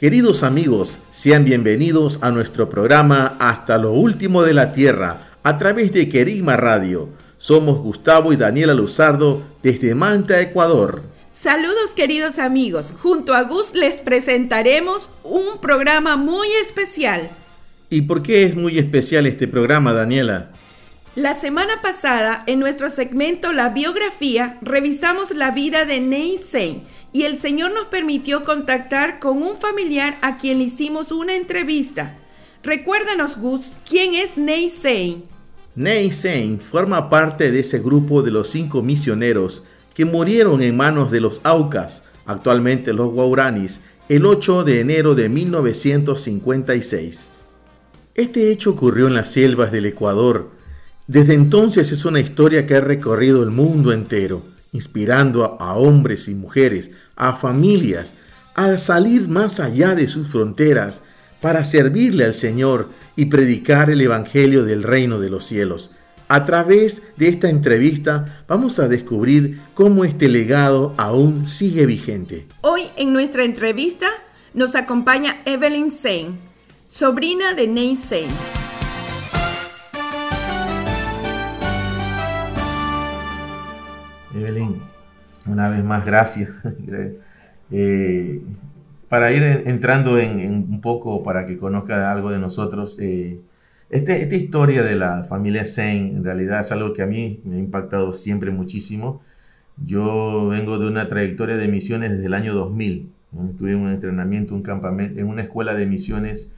Queridos amigos, sean bienvenidos a nuestro programa Hasta lo último de la Tierra a través de Querigma Radio. Somos Gustavo y Daniela Luzardo desde Manta, Ecuador. Saludos queridos amigos, junto a Gus les presentaremos un programa muy especial. ¿Y por qué es muy especial este programa, Daniela? La semana pasada, en nuestro segmento La biografía, revisamos la vida de Ney Sein y el Señor nos permitió contactar con un familiar a quien le hicimos una entrevista. Recuérdanos, Gus, ¿quién es Ney Sein? Nei Sein forma parte de ese grupo de los cinco misioneros que murieron en manos de los Aucas, actualmente los Guauranis, el 8 de enero de 1956. Este hecho ocurrió en las selvas del Ecuador. Desde entonces es una historia que ha recorrido el mundo entero, inspirando a, hombres y mujeres, a familias, a salir más allá de sus fronteras para servirle al Señor y predicar el Evangelio del reino de los cielos. A través de esta entrevista vamos a descubrir cómo este legado aún sigue vigente. Hoy en nuestra entrevista nos acompaña Evelyn Sein, sobrina de Ney Sein. Una vez más gracias. Eh, para ir entrando en, un poco, para que conozca algo de nosotros, eh, este, esta historia de la familia Sein en realidad es algo que a mí me ha impactado siempre muchísimo. Yo vengo de una trayectoria de misiones desde el año 2000. ¿no? Estuve en un entrenamiento, un campamento, en una escuela de misiones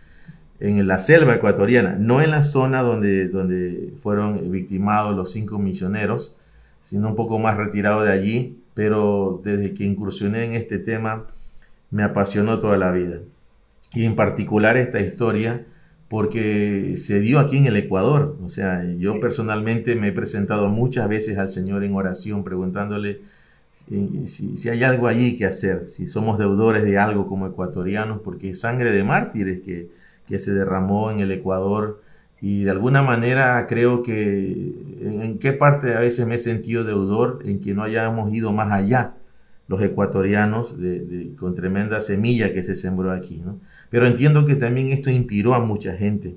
en la selva ecuatoriana, no en la zona donde fueron victimados los cinco misioneros, sino un poco más retirado de allí, pero desde que incursioné en este tema me apasionó toda la vida. Y en particular esta historia porque se dio aquí en el Ecuador. O sea, yo personalmente me he presentado muchas veces al Señor en oración preguntándole si, si, si, hay algo allí que hacer, si somos deudores de algo como ecuatorianos, porque es sangre de mártires que, que se derramó en el Ecuador y de alguna manera creo que en qué parte a veces me he sentido deudor en que no hayamos ido más allá los ecuatorianos de, de, con tremenda semilla que se sembró aquí. ¿no? Pero entiendo que también esto inspiró a mucha gente.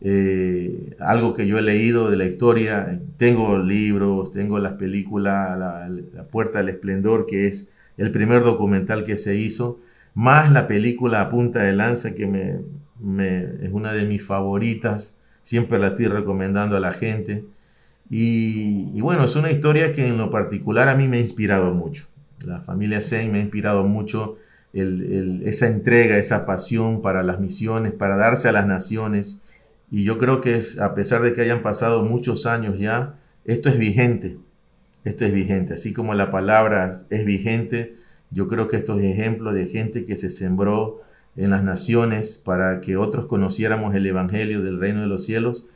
Eh, algo que yo he leído de la historia, tengo libros, tengo las películas, la, la, Puerta del Esplendor, que es el primer documental que se hizo, más la película A Punta de Lanza, que me, me, es una de mis favoritas, siempre la estoy recomendando a la gente. Y, bueno, es una historia que en lo particular a mí me ha inspirado mucho. La familia Sein me ha inspirado mucho esa entrega, esa pasión para las misiones, para darse a las naciones. Y yo creo que a pesar de que hayan pasado muchos años ya, esto es vigente. Esto es vigente. Así como la palabra es vigente, yo creo que estos ejemplos de gente que se sembró en las naciones para que otros conociéramos el Evangelio del reino de los cielos,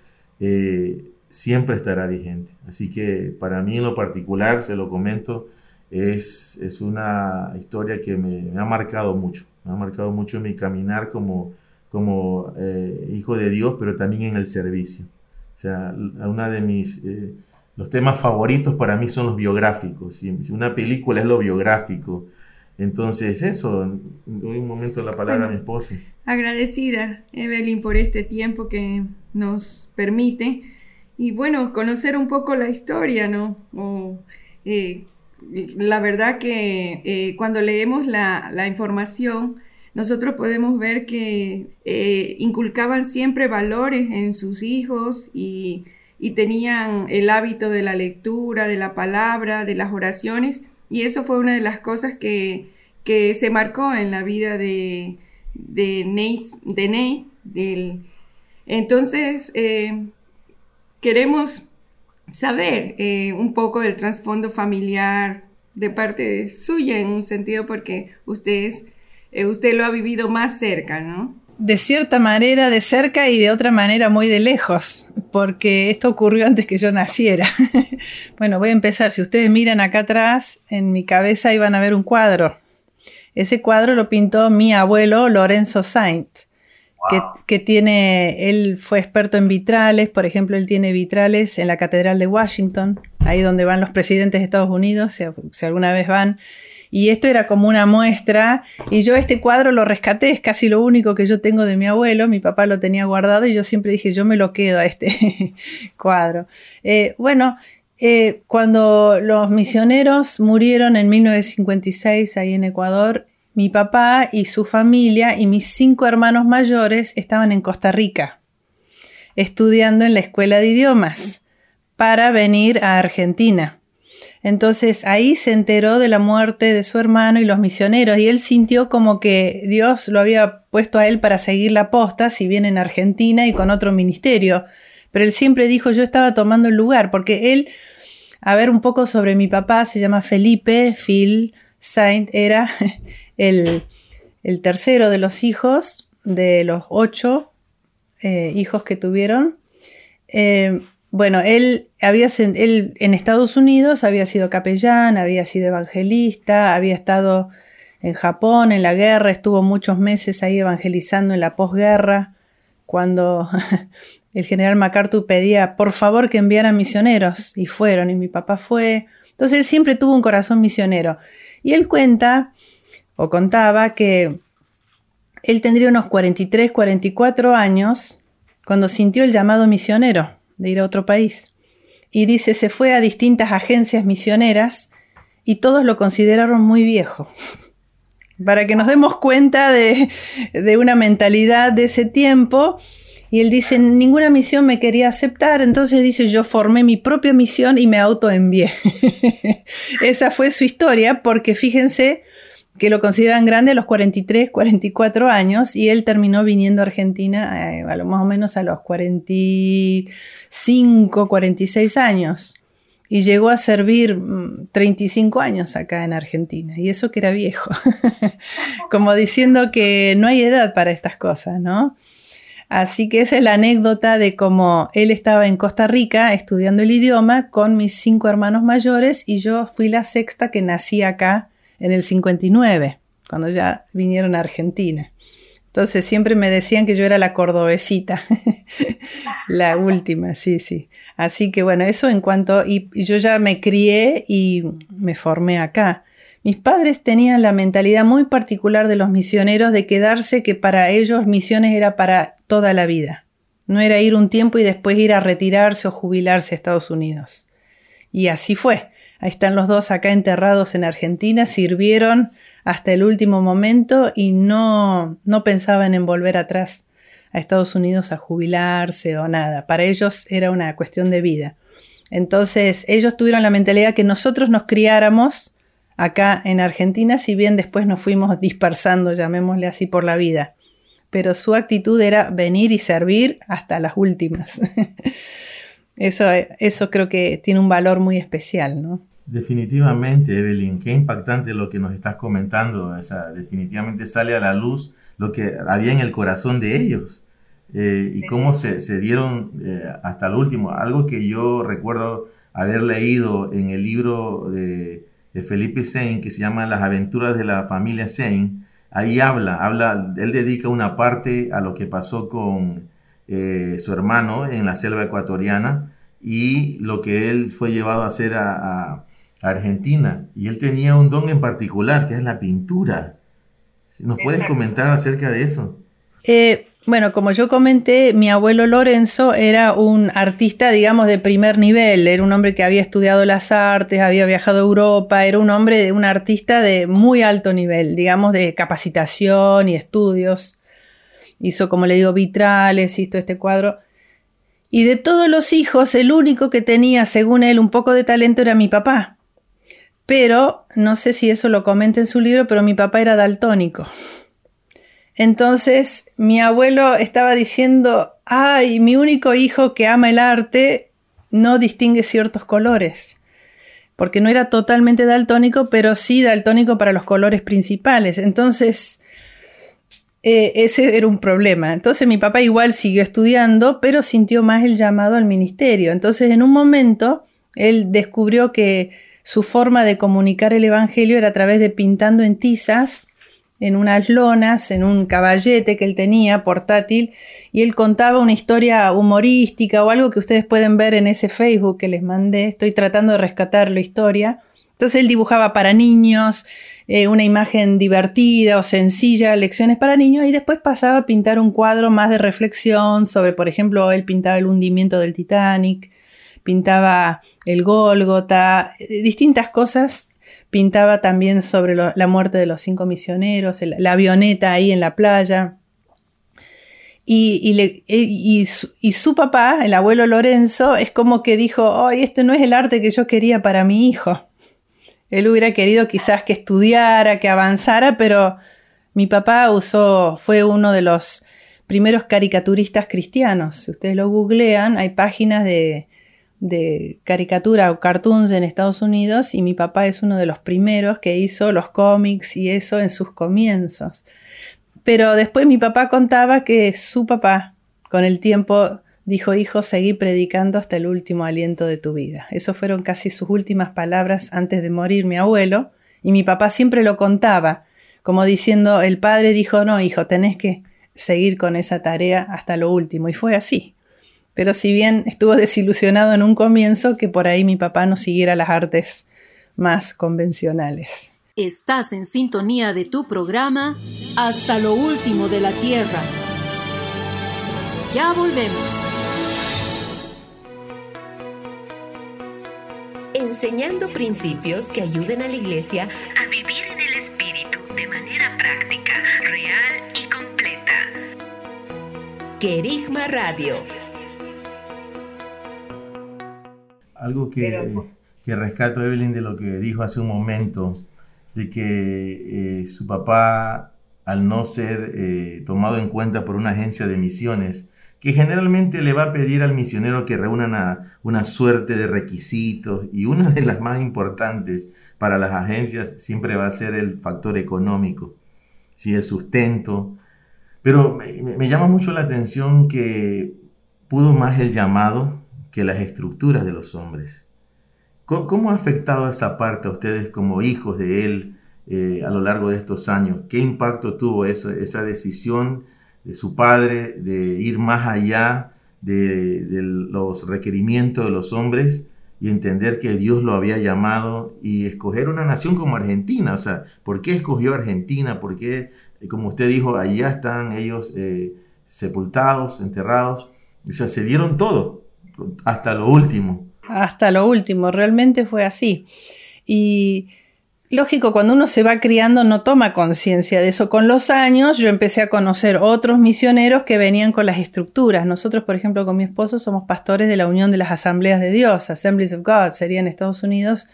eh, siempre estará vigente. Así que para mí en lo particular, se lo comento, es, es una historia que me, ha marcado mucho, me ha marcado mucho mi caminar como, como eh, hijo de Dios, pero también en el servicio. O sea, una de mis, eh, los temas favoritos para mí son los biográficos. Si una película es lo biográfico, entonces eso, doy un momento la palabra bueno, a mi esposa. Agradecida, Evelyn, por este tiempo que nos permite. Y bueno, conocer un poco la historia, ¿no? O, eh, la verdad que eh, cuando leemos la, la, información, nosotros podemos ver que eh, inculcaban siempre valores en sus hijos y, y, tenían el hábito de la lectura, de la palabra, de las oraciones, y eso fue una de las cosas que, que se marcó en la vida de, de Ney. De entonces, eh, queremos saber eh, un poco del trasfondo familiar de parte suya en un sentido porque usted, es, eh, usted lo ha vivido más cerca, ¿no? De cierta manera de cerca y de otra manera muy de lejos, porque esto ocurrió antes que yo naciera. bueno, voy a empezar. Si ustedes miran acá atrás, en mi cabeza iban a ver un cuadro. Ese cuadro lo pintó mi abuelo Lorenzo Saint que, tiene, él fue experto en vitrales, por ejemplo, él tiene vitrales en la Catedral de Washington, ahí donde van los presidentes de Estados Unidos, si, alguna vez van. Y esto era como una muestra, y yo este cuadro lo rescaté, es casi lo único que yo tengo de mi abuelo, mi papá lo tenía guardado y yo siempre dije, yo me lo quedo a este cuadro. Eh, bueno, eh, cuando los misioneros murieron en 1956 ahí en Ecuador, mi papá y su familia y mis cinco hermanos mayores estaban en Costa Rica, estudiando en la escuela de idiomas, para venir a Argentina. Entonces ahí se enteró de la muerte de su hermano y los misioneros y él sintió como que Dios lo había puesto a él para seguir la posta, si bien en Argentina y con otro ministerio. Pero él siempre dijo yo estaba tomando el lugar, porque él, a ver un poco sobre mi papá, se llama Felipe Phil Saint, era el, tercero de los hijos, de los ocho eh, hijos que tuvieron. Eh, bueno, él, había, en Estados Unidos había sido capellán, había sido evangelista, había estado en Japón en la guerra, estuvo muchos meses ahí evangelizando en la posguerra, cuando el general MacArthur pedía por favor que enviaran misioneros, y fueron, y mi papá fue. Entonces él siempre tuvo un corazón misionero. Y él cuenta o contaba que él tendría unos 43, 44 años cuando sintió el llamado misionero de ir a otro país. Y dice, se fue a distintas agencias misioneras y todos lo consideraron muy viejo. Para que nos demos cuenta de, de una mentalidad de ese tiempo. Y él dice, ninguna misión me quería aceptar, entonces dice, yo formé mi propia misión y me autoenvié. Esa fue su historia, porque fíjense que lo consideran grande a los 43, 44 años y él terminó viniendo a Argentina eh, a lo más o menos a los 45, 46 años y llegó a servir 35 mm, años acá en Argentina y eso que era viejo, como diciendo que no hay edad para estas cosas, ¿no? Así que esa es la anécdota de cómo él estaba en Costa Rica estudiando el idioma con mis cinco hermanos mayores y yo fui la sexta que nací acá en el 59, cuando ya vinieron a Argentina. Entonces siempre me decían que yo era la cordobesita, la última, sí, sí. Así que bueno, eso en cuanto, y, yo ya me crié y me formé acá. Mis padres tenían la mentalidad muy particular de los misioneros de quedarse que para ellos misiones era para toda la vida. No era ir un tiempo y después ir a retirarse o jubilarse a Estados Unidos. Y así fue. Ahí están los dos acá enterrados en Argentina, sirvieron hasta el último momento y no, no pensaban en volver atrás a Estados Unidos a jubilarse o nada. Para ellos era una cuestión de vida. Entonces ellos tuvieron la mentalidad que nosotros nos criáramos acá en Argentina, si bien después nos fuimos dispersando, llamémosle así, por la vida. Pero su actitud era venir y servir hasta las últimas. eso, eso creo que tiene un valor muy especial, ¿no? Definitivamente, Evelyn, qué impactante lo que nos estás comentando. definitivamente sale a la luz lo que había en el corazón de ellos eh, y cómo se, dieron eh, hasta el último. Algo que yo recuerdo haber leído en el libro de, Felipe Sein que se llama Las aventuras de la familia Sein. Ahí habla, habla, él dedica una parte a lo que pasó con eh, su hermano en la selva ecuatoriana y lo que él fue llevado a hacer a Argentina y él tenía un don en particular, que es la pintura. ¿Nos puedes comentar acerca de eso? Eh, bueno, como yo comenté, mi abuelo Lorenzo era un artista, digamos, de primer nivel. Era un hombre que había estudiado las artes, había viajado a Europa, era un hombre, un artista de muy alto nivel, digamos, de capacitación y estudios. Hizo, como le digo, vitrales, hizo este cuadro. Y de todos los hijos, el único que tenía, según él, un poco de talento era mi papá. Pero, no sé si eso lo comenta en su libro, pero mi papá era daltónico. Entonces, mi abuelo estaba diciendo, ay, mi único hijo que ama el arte no distingue ciertos colores, porque no era totalmente daltónico, pero sí daltónico para los colores principales. Entonces, eh, ese era un problema. Entonces mi papá igual siguió estudiando, pero sintió más el llamado al ministerio. Entonces, en un momento, él descubrió que su forma de comunicar el Evangelio era a través de pintando en tizas en unas lonas, en un caballete que él tenía portátil, y él contaba una historia humorística o algo que ustedes pueden ver en ese Facebook que les mandé. Estoy tratando de rescatar la historia. Entonces él dibujaba para niños, eh, una imagen divertida o sencilla, lecciones para niños, y después pasaba a pintar un cuadro más de reflexión sobre, por ejemplo, él pintaba el hundimiento del Titanic, pintaba el Gólgota, eh, distintas cosas pintaba también sobre la muerte de los cinco misioneros, la avioneta ahí en la playa. Y, su, papá, el abuelo Lorenzo, es como que dijo, ¡ay, este no es el arte que yo quería para mi hijo! Él hubiera querido quizás que estudiara, que avanzara, pero mi papá usó, fue uno de los primeros caricaturistas cristianos. Si ustedes lo googlean, hay páginas de, de caricatura o cartoons en Estados Unidos y mi papá es uno de los primeros que hizo los cómics y eso en sus comienzos. Pero después mi papá contaba que su papá con el tiempo dijo, hijo, seguí predicando hasta el último aliento de tu vida. Esas fueron casi sus últimas palabras antes de morir mi abuelo y mi papá siempre lo contaba, como diciendo, el padre dijo, no, hijo, tenés que seguir con esa tarea hasta lo último. Y fue así. Pero si bien estuvo desilusionado en un comienzo, que por ahí mi papá no siguiera las artes más convencionales. Estás en sintonía de tu programa Hasta lo último de la Tierra. Ya volvemos. Enseñando principios que ayuden a la Iglesia a vivir en el Espíritu de manera práctica, real y completa. Querigma Radio Algo que, que, rescato, Evelyn, de lo que dijo hace un momento, de que eh, su papá, al no ser eh, tomado en cuenta por una agencia de misiones, que generalmente le va a pedir al misionero que reúna una, una suerte de requisitos y una de las más importantes para las agencias siempre va a ser el factor económico, ¿sí? el sustento. Pero me, me llama mucho la atención que pudo más el llamado que las estructuras de los hombres. ¿Cómo, ha afectado esa parte a ustedes como hijos de Él eh, a lo largo de estos años? ¿Qué impacto tuvo esa decisión de su padre de ir más allá de, los requerimientos de los hombres y entender que Dios lo había llamado y escoger una nación como Argentina? O sea, ¿por qué escogió Argentina? ¿Por qué, como usted dijo, allá están ellos eh, sepultados, enterrados? O sea, se dieron todo hasta lo último. Hasta lo último, realmente fue así. Y lógico, cuando uno se va criando no toma conciencia de eso. Con los años yo empecé a conocer otros misioneros que venían con las estructuras. Nosotros, por ejemplo, con mi esposo somos pastores de la Unión de las Asambleas de Dios, Assemblies of God, sería en Estados Unidos.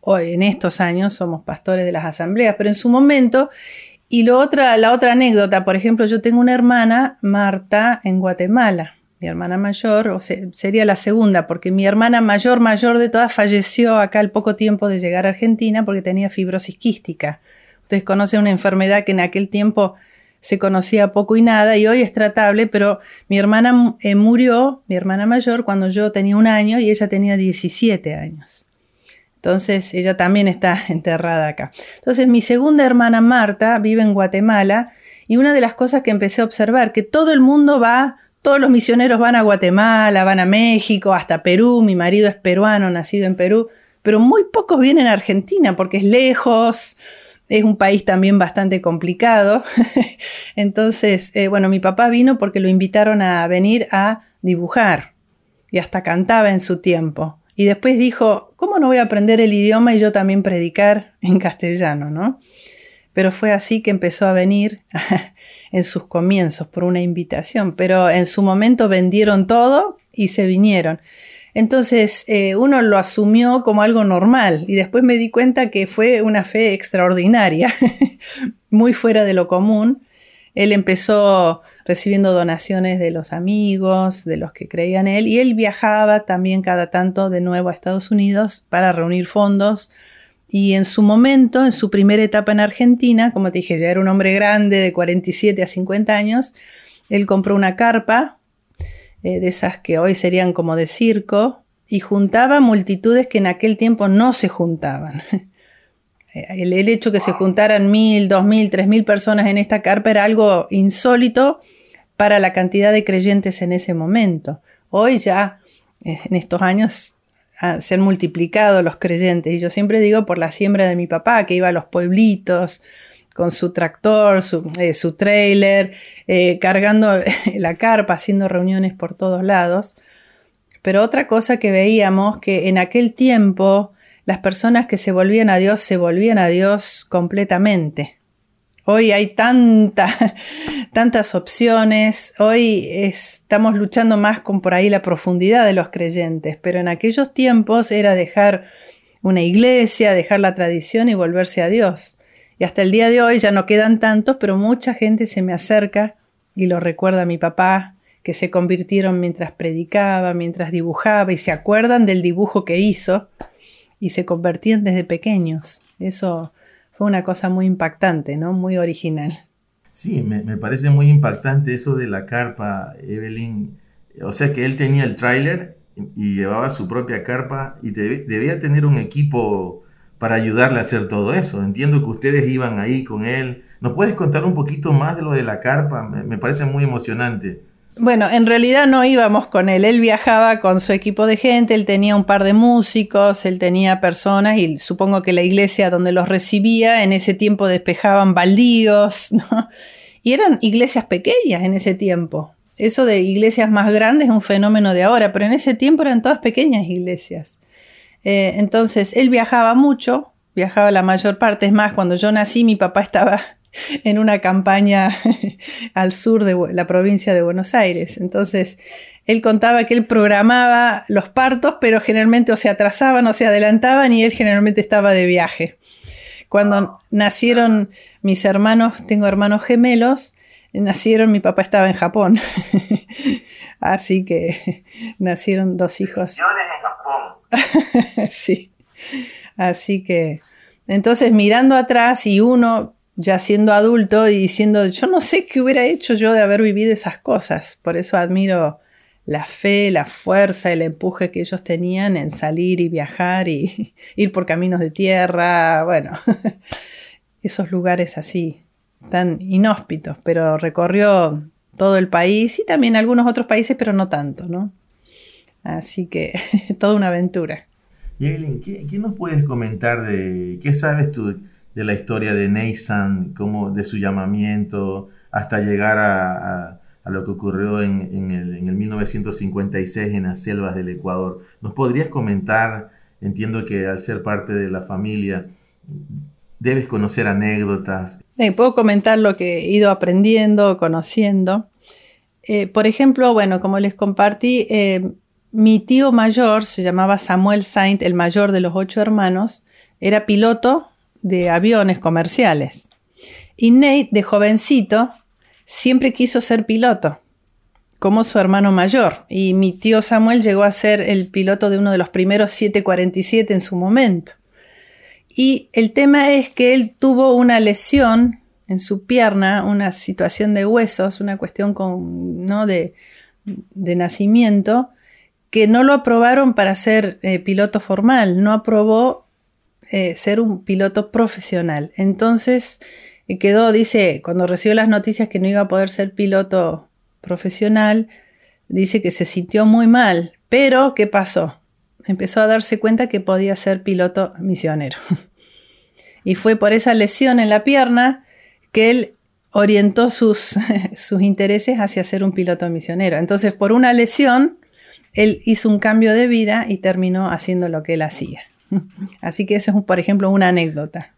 Hoy, en estos años somos pastores de las asambleas, pero en su momento y lo otra, la otra anécdota, por ejemplo, yo tengo una hermana, Marta, en Guatemala mi hermana mayor, o sería la segunda, porque mi hermana mayor, mayor de todas, falleció acá al poco tiempo de llegar a Argentina porque tenía fibrosis quística. Ustedes conocen una enfermedad que en aquel tiempo se conocía poco y nada y hoy es tratable, pero mi hermana eh, murió, mi hermana mayor, cuando yo tenía un año y ella tenía 17 años. Entonces ella también está enterrada acá. Entonces mi segunda hermana Marta vive en Guatemala y una de las cosas que empecé a observar, que todo el mundo va todos los misioneros van a Guatemala, van a México, hasta Perú. Mi marido es peruano, nacido en Perú, pero muy pocos vienen a Argentina porque es lejos, es un país también bastante complicado. Entonces, eh, bueno, mi papá vino porque lo invitaron a venir a dibujar y hasta cantaba en su tiempo. Y después dijo, ¿cómo no voy a aprender el idioma y yo también predicar en castellano, no? Pero fue así que empezó a venir en sus comienzos por una invitación, pero en su momento vendieron todo y se vinieron. Entonces eh, uno lo asumió como algo normal y después me di cuenta que fue una fe extraordinaria, muy fuera de lo común. Él empezó recibiendo donaciones de los amigos, de los que creían él, y él viajaba también cada tanto de nuevo a Estados Unidos para reunir fondos. Y en su momento, en su primera etapa en Argentina, como te dije, ya era un hombre grande de 47 a 50 años, él compró una carpa, eh, de esas que hoy serían como de circo, y juntaba multitudes que en aquel tiempo no se juntaban. El, el, hecho que se juntaran mil, dos mil, tres mil personas en esta carpa era algo insólito para la cantidad de creyentes en ese momento. Hoy ya, en estos años, ah, se han multiplicado los creyentes. Y yo siempre digo por la siembra de mi papá, que iba a los pueblitos con su tractor, su, eh, su trailer, eh, cargando la carpa, haciendo reuniones por todos lados. Pero otra cosa que veíamos, que en aquel tiempo las personas que se volvían a Dios se volvían a Dios completamente. Hoy hay tanta, tantas opciones, hoy estamos luchando más con por ahí la profundidad de los creyentes, pero en aquellos tiempos era dejar una iglesia, dejar la tradición y volverse a Dios. Y hasta el día de hoy ya no quedan tantos, pero mucha gente se me acerca y lo recuerda a mi papá, que se convirtieron mientras predicaba, mientras dibujaba y se acuerdan del dibujo que hizo y se convertían desde pequeños. Eso fue una cosa muy impactante, ¿no? Muy original. Sí, me, parece muy impactante eso de la carpa, Evelyn. O sea que él tenía el tráiler y llevaba su propia carpa y debía tener un equipo para ayudarle a hacer todo eso. Entiendo que ustedes iban ahí con él. ¿Nos puedes contar un poquito más de lo de la carpa? me parece muy emocionante. Bueno, en realidad no íbamos con él, él viajaba con su equipo de gente, él tenía un par de músicos, él tenía personas y supongo que la iglesia donde los recibía en ese tiempo despejaban baldíos, ¿no? Y eran iglesias pequeñas en ese tiempo. Eso de iglesias más grandes es un fenómeno de ahora, pero en ese tiempo eran todas pequeñas iglesias. Eh, entonces, él viajaba mucho, viajaba la mayor parte, es más, cuando yo nací mi papá estaba en una campaña al sur de la provincia de Buenos Aires. Entonces, él contaba que él programaba los partos, pero generalmente o se atrasaban o se adelantaban y él generalmente estaba de viaje. Cuando nacieron mis hermanos, tengo hermanos gemelos, nacieron, mi papá estaba en Japón. Así que nacieron dos hijos. sí. Así que, entonces mirando atrás y uno ya siendo adulto y diciendo, yo no sé qué hubiera hecho yo de haber vivido esas cosas. Por eso admiro la fe, la fuerza, el empuje que ellos tenían en salir y viajar y ir por caminos de tierra, bueno, esos lugares así, tan inhóspitos, pero recorrió todo el país y también algunos otros países, pero no tanto, ¿no? Así que toda una aventura. Y Evelyn, ¿qué, ¿qué, nos puedes comentar de qué sabes tú? De la historia de Nathan, como de su llamamiento hasta llegar a, lo que ocurrió en, el, 1956 en las selvas del Ecuador. ¿Nos podrías comentar? Entiendo que al ser parte de la familia debes conocer anécdotas. puedo comentar lo que he ido aprendiendo, conociendo. Eh, por ejemplo, bueno, como les compartí, eh, mi tío mayor se llamaba Samuel Saint, el mayor de los ocho hermanos, era piloto de aviones comerciales. Y Nate, de jovencito, siempre quiso ser piloto, como su hermano mayor. Y mi tío Samuel llegó a ser el piloto de uno de los primeros 747 en su momento. Y el tema es que él tuvo una lesión en su pierna, una situación de huesos, una cuestión con, ¿no? de, de nacimiento, que no lo aprobaron para ser eh, piloto formal, no aprobó eh, ser un piloto profesional. Entonces eh, quedó, dice, cuando recibió las noticias que no iba a poder ser piloto profesional, dice que se sintió muy mal. Pero, ¿qué pasó? Empezó a darse cuenta que podía ser piloto misionero. y fue por esa lesión en la pierna que él orientó sus, sus intereses hacia ser un piloto misionero. Entonces, por una lesión, él hizo un cambio de vida y terminó haciendo lo que él hacía. Así que eso es, por ejemplo, una anécdota,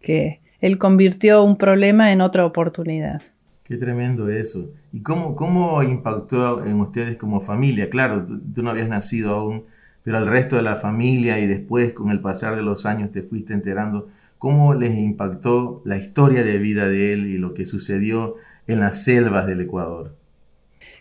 que él convirtió un problema en otra oportunidad. Qué tremendo eso. ¿Y cómo, cómo impactó en ustedes como familia? Claro, tú, no habías nacido aún, pero al resto de la familia y después con el pasar de los años te fuiste enterando. ¿Cómo les impactó la historia de vida de él y lo que sucedió en las selvas del Ecuador.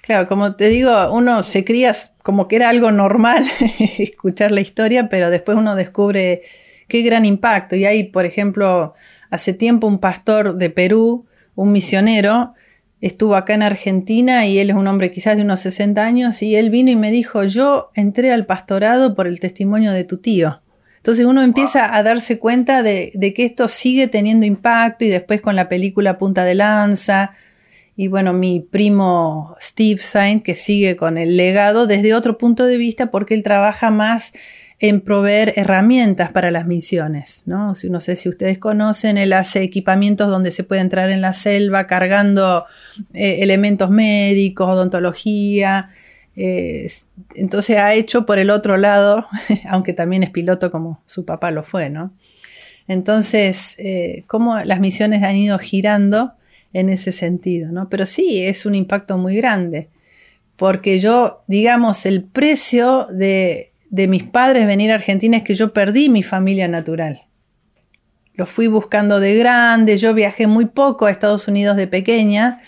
Claro, como te digo, uno se cría como que era algo normal escuchar la historia, pero después uno descubre qué gran impacto. Y hay, por ejemplo, hace tiempo un pastor de Perú, un misionero, estuvo acá en Argentina y él es un hombre quizás de unos 60 años y él vino y me dijo, yo entré al pastorado por el testimonio de tu tío. Entonces uno empieza a darse cuenta de, de, que esto sigue teniendo impacto y después con la película Punta de Lanza y bueno, mi primo Steve Saint que sigue con el legado desde otro punto de vista porque él trabaja más en proveer herramientas para las misiones, ¿no? No sé si ustedes conocen, él hace equipamientos donde se puede entrar en la selva cargando eh, elementos médicos, odontología. Eh, entonces ha hecho por el otro lado, aunque también es piloto como su papá lo fue, ¿no? Entonces, eh, cómo las misiones han ido girando en ese sentido, ¿no? Pero sí, es un impacto muy grande, porque yo, digamos, el precio de de mis padres venir a Argentina es que yo perdí mi familia natural. Lo fui buscando de grande, yo viajé muy poco a Estados Unidos de pequeña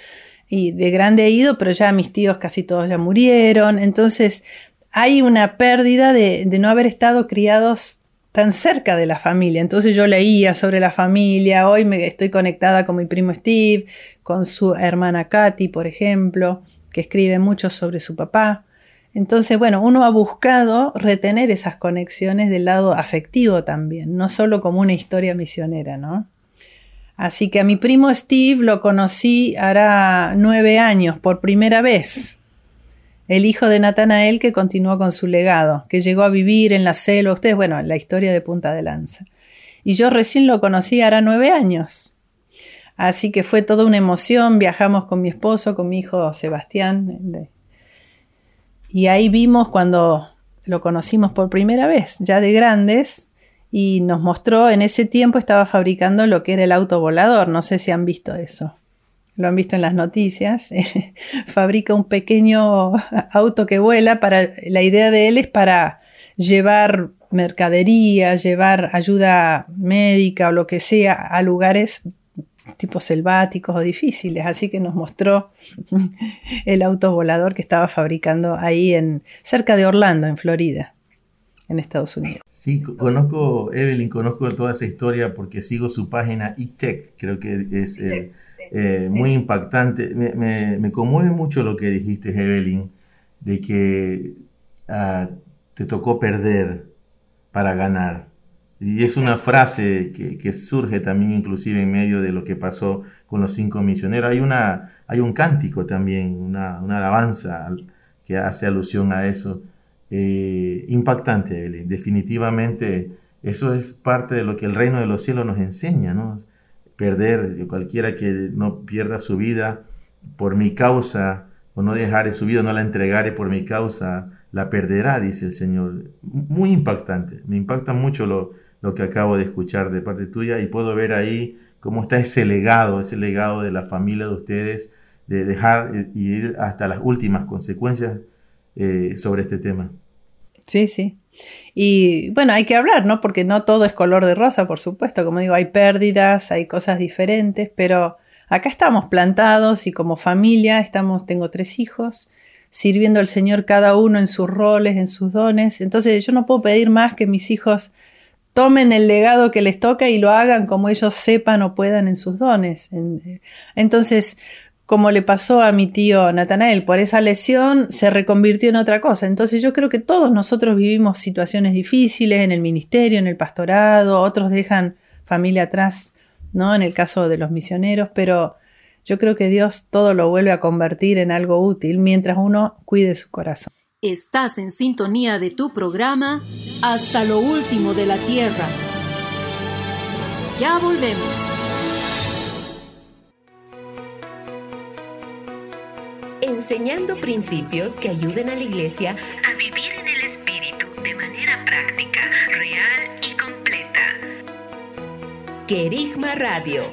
y de grande he ido, pero ya mis tíos casi todos ya murieron, entonces hay una pérdida de, de no haber estado criados tan cerca de la familia. Entonces yo leía sobre la familia, hoy me estoy conectada con mi primo Steve, con su hermana Katy, por ejemplo, que escribe mucho sobre su papá. Entonces, bueno, uno ha buscado retener esas conexiones del lado afectivo también, no solo como una historia misionera, ¿no? Así que a mi primo Steve lo conocí hará nueve años por primera vez. El hijo de Natanael que continuó con su legado, que llegó a vivir en la selva, ustedes, bueno, la historia de Punta de Lanza. Y yo recién lo conocí hará nueve años. Así que fue toda una emoción, viajamos con mi esposo, con mi hijo Sebastián, y ahí vimos cuando lo conocimos por primera vez, ya de grandes, y nos mostró, en ese tiempo estaba fabricando lo que era el auto volador, no sé si han visto eso. Lo han visto en las noticias. Fabrica un pequeño auto que vuela para la idea de él es para llevar mercadería, llevar ayuda médica o lo que sea a lugares tipos selváticos o difíciles, así que nos mostró el auto volador que estaba fabricando ahí en cerca de Orlando, en Florida, en Estados Unidos. Sí, conozco, Evelyn, conozco toda esa historia porque sigo su página eTech, creo que es eh, eh, muy impactante. Me, conmueve mucho lo que dijiste, Evelyn, de que ah, te tocó perder para ganar. Y es una frase que, surge también inclusive en medio de lo que pasó con los cinco misioneros. Hay, una, hay un cántico también, una, alabanza que hace alusión a eso. Eh, impactante, Evelyn. Definitivamente eso es parte de lo que el reino de los cielos nos enseña, ¿no? Perder, cualquiera que no pierda su vida por mi causa, o no dejare su vida, no la entregare por mi causa, la perderá, dice el Señor. Muy impactante. Me impacta mucho lo, lo que acabo de escuchar de parte tuya y puedo ver ahí cómo está ese legado, ese legado de la familia de ustedes, de dejar y ir hasta las últimas consecuencias eh, sobre este tema. Sí, sí. Y bueno, hay que hablar, ¿no? Porque no todo es color de rosa, por supuesto. Como digo, hay pérdidas, hay cosas diferentes, pero acá estamos plantados y como familia estamos, tengo tres hijos, sirviendo al Señor cada uno en sus roles, en sus dones. Entonces yo no puedo pedir más que mis hijos tomen el legado que les toca y lo hagan como ellos sepan o puedan en sus dones. Entonces, como le pasó a mi tío Natanael, por esa lesión se reconvirtió en otra cosa. Entonces yo creo que todos nosotros vivimos situaciones difíciles en el ministerio, en el pastorado, otros dejan familia atrás, ¿no? En el caso de los misioneros, pero yo creo que Dios todo lo vuelve a convertir en algo útil mientras uno cuide su corazón. Estás en sintonía de tu programa Hasta lo último de la Tierra. Ya volvemos. Enseñando principios que ayuden a la iglesia a vivir en el Espíritu de manera práctica, real y completa. Querigma Radio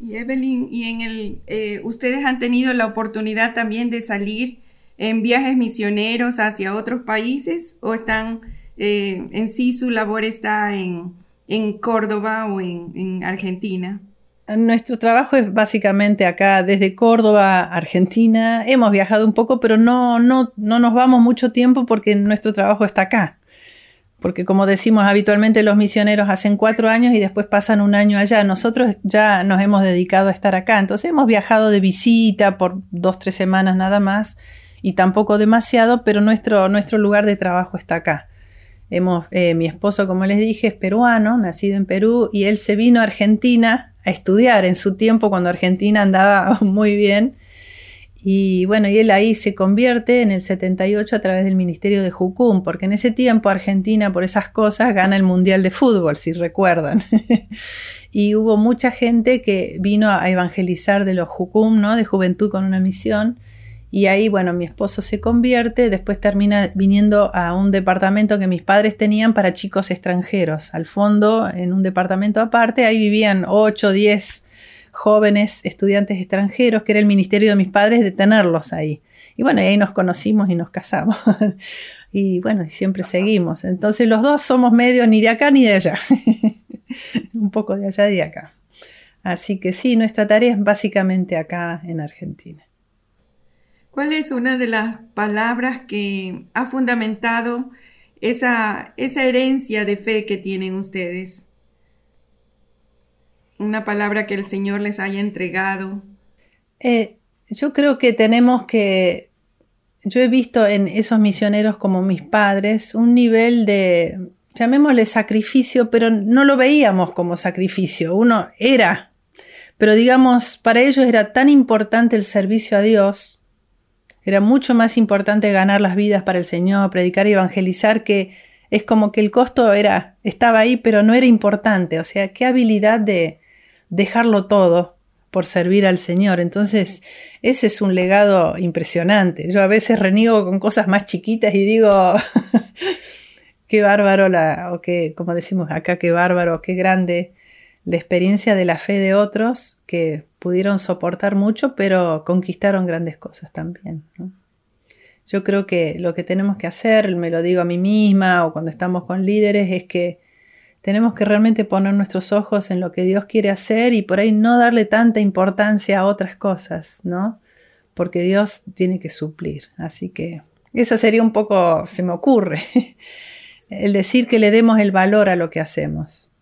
Y Evelyn, y en el, eh, ustedes han tenido la oportunidad también de salir en viajes misioneros hacia otros países o están eh, en sí su labor está en, Córdoba o en, Argentina? Nuestro trabajo es básicamente acá desde Córdoba, Argentina. Hemos viajado un poco, pero no, no, no nos vamos mucho tiempo porque nuestro trabajo está acá. Porque como decimos habitualmente los misioneros hacen cuatro años y después pasan un año allá. Nosotros ya nos hemos dedicado a estar acá. Entonces hemos viajado de visita por dos, tres semanas nada más y tampoco demasiado, pero nuestro, nuestro lugar de trabajo está acá. Hemos, eh, mi esposo, como les dije, es peruano, nacido en Perú, y él se vino a Argentina a estudiar en su tiempo cuando Argentina andaba muy bien. Y bueno, y él ahí se convierte en el 78 a través del Ministerio de Jucum, porque en ese tiempo Argentina por esas cosas gana el Mundial de Fútbol, si recuerdan. y hubo mucha gente que vino a evangelizar de los Jucum, ¿no? De Juventud con una Misión. Y ahí, bueno, mi esposo se convierte, después termina viniendo a un departamento que mis padres tenían para chicos extranjeros. Al fondo, en un departamento aparte, ahí vivían 8, 10 jóvenes estudiantes extranjeros, que era el ministerio de mis padres de tenerlos ahí. Y bueno, ahí nos conocimos y nos casamos. y bueno, y siempre seguimos. Entonces los dos somos medio ni de acá ni de allá. un poco de allá y de acá. Así que sí, nuestra tarea es básicamente acá en Argentina. ¿Cuál es una de las palabras que ha fundamentado esa, esa herencia de fe que tienen ustedes? Una palabra que el Señor les haya entregado. Eh, yo creo que tenemos que, yo he visto en esos misioneros como mis padres un nivel de, llamémosle sacrificio, pero no lo veíamos como sacrificio, uno era, pero digamos, para ellos era tan importante el servicio a Dios era mucho más importante ganar las vidas para el Señor, predicar y evangelizar, que es como que el costo era, estaba ahí, pero no era importante. O sea, qué habilidad de dejarlo todo por servir al Señor. Entonces, ese es un legado impresionante. Yo a veces reniego con cosas más chiquitas y digo, qué bárbaro o qué, como decimos acá, qué bárbaro, qué grande la experiencia de la fe de otros que pudieron soportar mucho, pero conquistaron grandes cosas también. Yo creo que lo que tenemos que hacer, me lo digo a mí misma o cuando estamos con líderes, es que tenemos que realmente poner nuestros ojos en lo que Dios quiere hacer y por ahí no darle tanta importancia a otras cosas, ¿no? Porque Dios tiene que suplir. Así que esa sería un poco, se me ocurre, el decir que le demos el valor a lo que hacemos.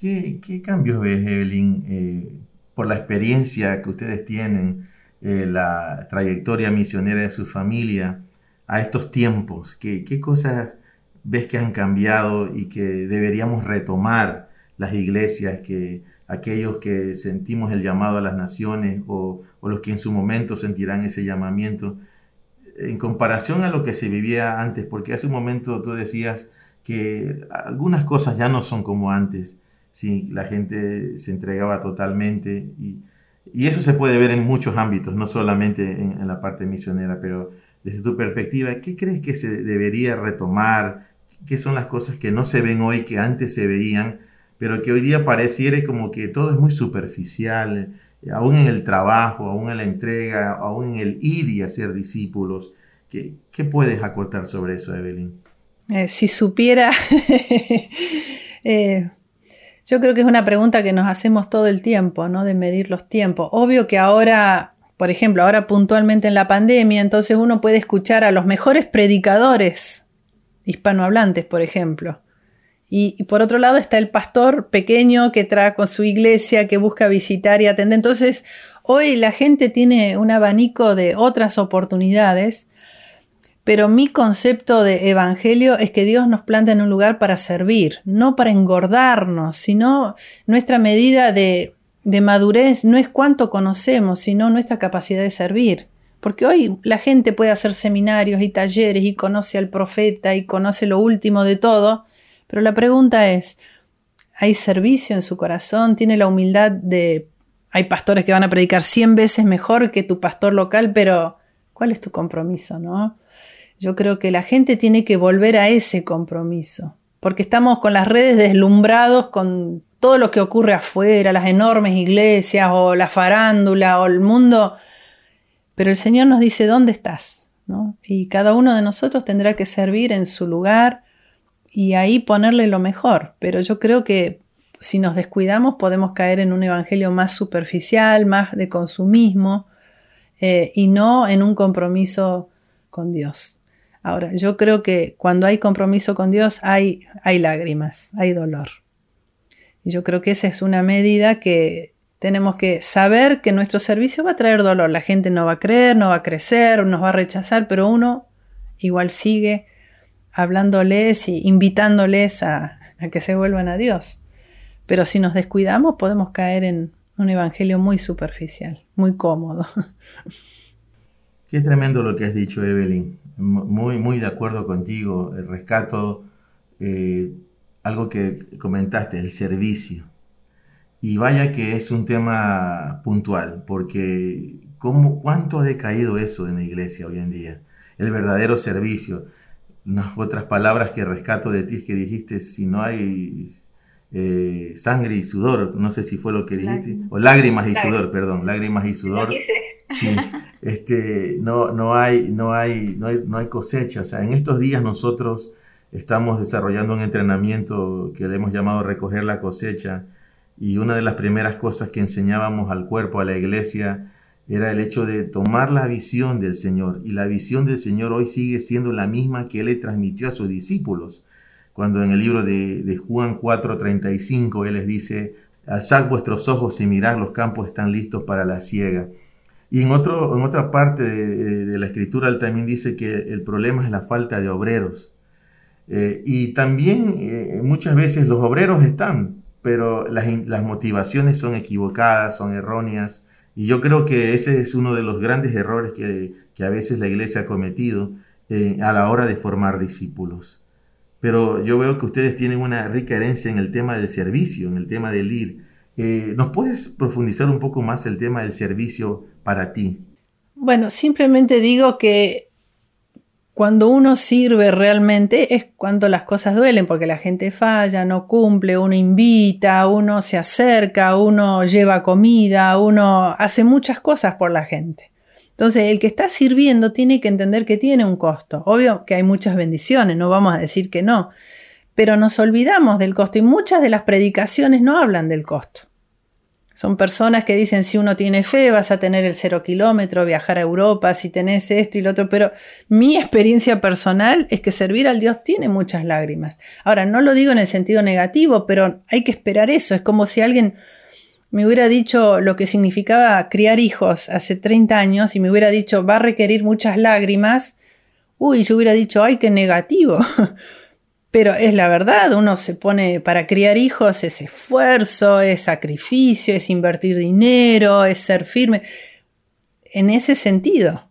¿Qué, cambios ves, Evelyn, eh, por la experiencia que ustedes tienen, eh, la trayectoria misionera de su familia a estos tiempos? ¿Qué, cosas ves que han cambiado y que deberíamos retomar las iglesias, que aquellos que sentimos el llamado a las naciones o, o los que en su momento sentirán ese llamamiento? En comparación a lo que se vivía antes, porque hace un momento tú decías que algunas cosas ya no son como antes sí, la gente se entregaba totalmente y, eso se puede ver en muchos ámbitos, no solamente en, la parte misionera, pero desde tu perspectiva, ¿qué crees que se debería retomar? ¿Qué son las cosas que no se ven hoy, que antes se veían, pero que hoy día pareciera como que todo es muy superficial, aún en el trabajo, aún en la entrega, aún en el ir y hacer discípulos? ¿Qué, qué puedes acortar sobre eso, Evelyn? Eh, si supiera... eh, yo creo que es una pregunta que nos hacemos todo el tiempo, ¿no? De medir los tiempos. Obvio que ahora, por ejemplo, ahora puntualmente en la pandemia, entonces uno puede escuchar a los mejores predicadores hispanohablantes, por ejemplo. Y, por otro lado está el pastor pequeño que trae con su iglesia, que busca visitar y atender. Entonces, hoy la gente tiene un abanico de otras oportunidades pero mi concepto de evangelio es que Dios nos planta en un lugar para servir, no para engordarnos, sino nuestra medida de, madurez no es cuánto conocemos, sino nuestra capacidad de servir. Porque hoy la gente puede hacer seminarios y talleres y conoce al profeta y conoce lo último de todo, pero la pregunta es, ¿hay servicio en su corazón? ¿Tiene la humildad de... Hay pastores que van a predicar 100 veces mejor que tu pastor local, pero ¿cuál es tu compromiso, no? Yo creo que la gente tiene que volver a ese compromiso, porque estamos con las redes deslumbrados con todo lo que ocurre afuera, las enormes iglesias o la farándula o el mundo, pero el Señor nos dice, ¿dónde estás? ¿No? Y cada uno de nosotros tendrá que servir en su lugar y ahí ponerle lo mejor, pero yo creo que si nos descuidamos podemos caer en un evangelio más superficial, más de consumismo eh, y no en un compromiso con Dios. Ahora, yo creo que cuando hay compromiso con Dios hay, hay lágrimas, hay dolor. Y yo creo que esa es una medida que tenemos que saber que nuestro servicio va a traer dolor. La gente no va a creer, no va a crecer, nos va a rechazar, pero uno igual sigue hablándoles y invitándoles a, que se vuelvan a Dios. Pero si nos descuidamos podemos caer en un evangelio muy superficial, muy cómodo. Qué tremendo lo que has dicho, Evelyn. Muy, muy de acuerdo contigo. El rescato, eh, algo que comentaste, el servicio. Y vaya que es un tema puntual, porque ¿cómo, ¿cuánto ha decaído eso en la iglesia hoy en día? El verdadero servicio otras palabras que rescato de ti es que dijiste, si no hay eh, sangre y sudor, no sé si fue lo que dijiste, o lágrimas y sudor, perdón, lágrimas y sudor. Sí, este, no, no, hay, no, hay, no, hay, no hay cosecha. O sea, en estos días nosotros estamos desarrollando un entrenamiento que le hemos llamado recoger la cosecha y una de las primeras cosas que enseñábamos al cuerpo, a la iglesia, era el hecho de tomar la visión del Señor. Y la visión del Señor hoy sigue siendo la misma que Él le transmitió a sus discípulos. Cuando en el libro de, de Juan 4:35 Él les dice, alzad vuestros ojos y mirad, los campos están listos para la siega. Y en, otro, en otra parte de, la escritura Él también dice que el problema es la falta de obreros. Eh, y también eh, muchas veces los obreros están, pero las, las motivaciones son equivocadas, son erróneas y yo creo que ese es uno de los grandes errores que, a veces la iglesia ha cometido eh, a la hora de formar discípulos. Pero yo veo que ustedes tienen una rica herencia en el tema del servicio, en el tema del ir. Eh, ¿Nos puedes profundizar un poco más el tema del servicio para ti? Bueno, simplemente digo que cuando uno sirve realmente es cuando las cosas duelen, porque la gente falla, no cumple, uno invita, uno se acerca, uno lleva comida, uno hace muchas cosas por la gente. Entonces, el que está sirviendo tiene que entender que tiene un costo. Obvio que hay muchas bendiciones, no vamos a decir que no, pero nos olvidamos del costo y muchas de las predicaciones no hablan del costo. Son personas que dicen si uno tiene fe vas a tener el cero kilómetro, viajar a Europa, si tenés esto y lo otro, pero mi experiencia personal es que servir al Dios tiene muchas lágrimas. Ahora, no lo digo en el sentido negativo, pero hay que esperar eso. Es como si alguien me hubiera dicho lo que significaba criar hijos hace 30 años y me hubiera dicho va a requerir muchas lágrimas. Uy, yo hubiera dicho, ay, qué negativo. Pero es la verdad, uno se pone para criar hijos, es esfuerzo, es sacrificio, es invertir dinero, es ser firme. En ese sentido.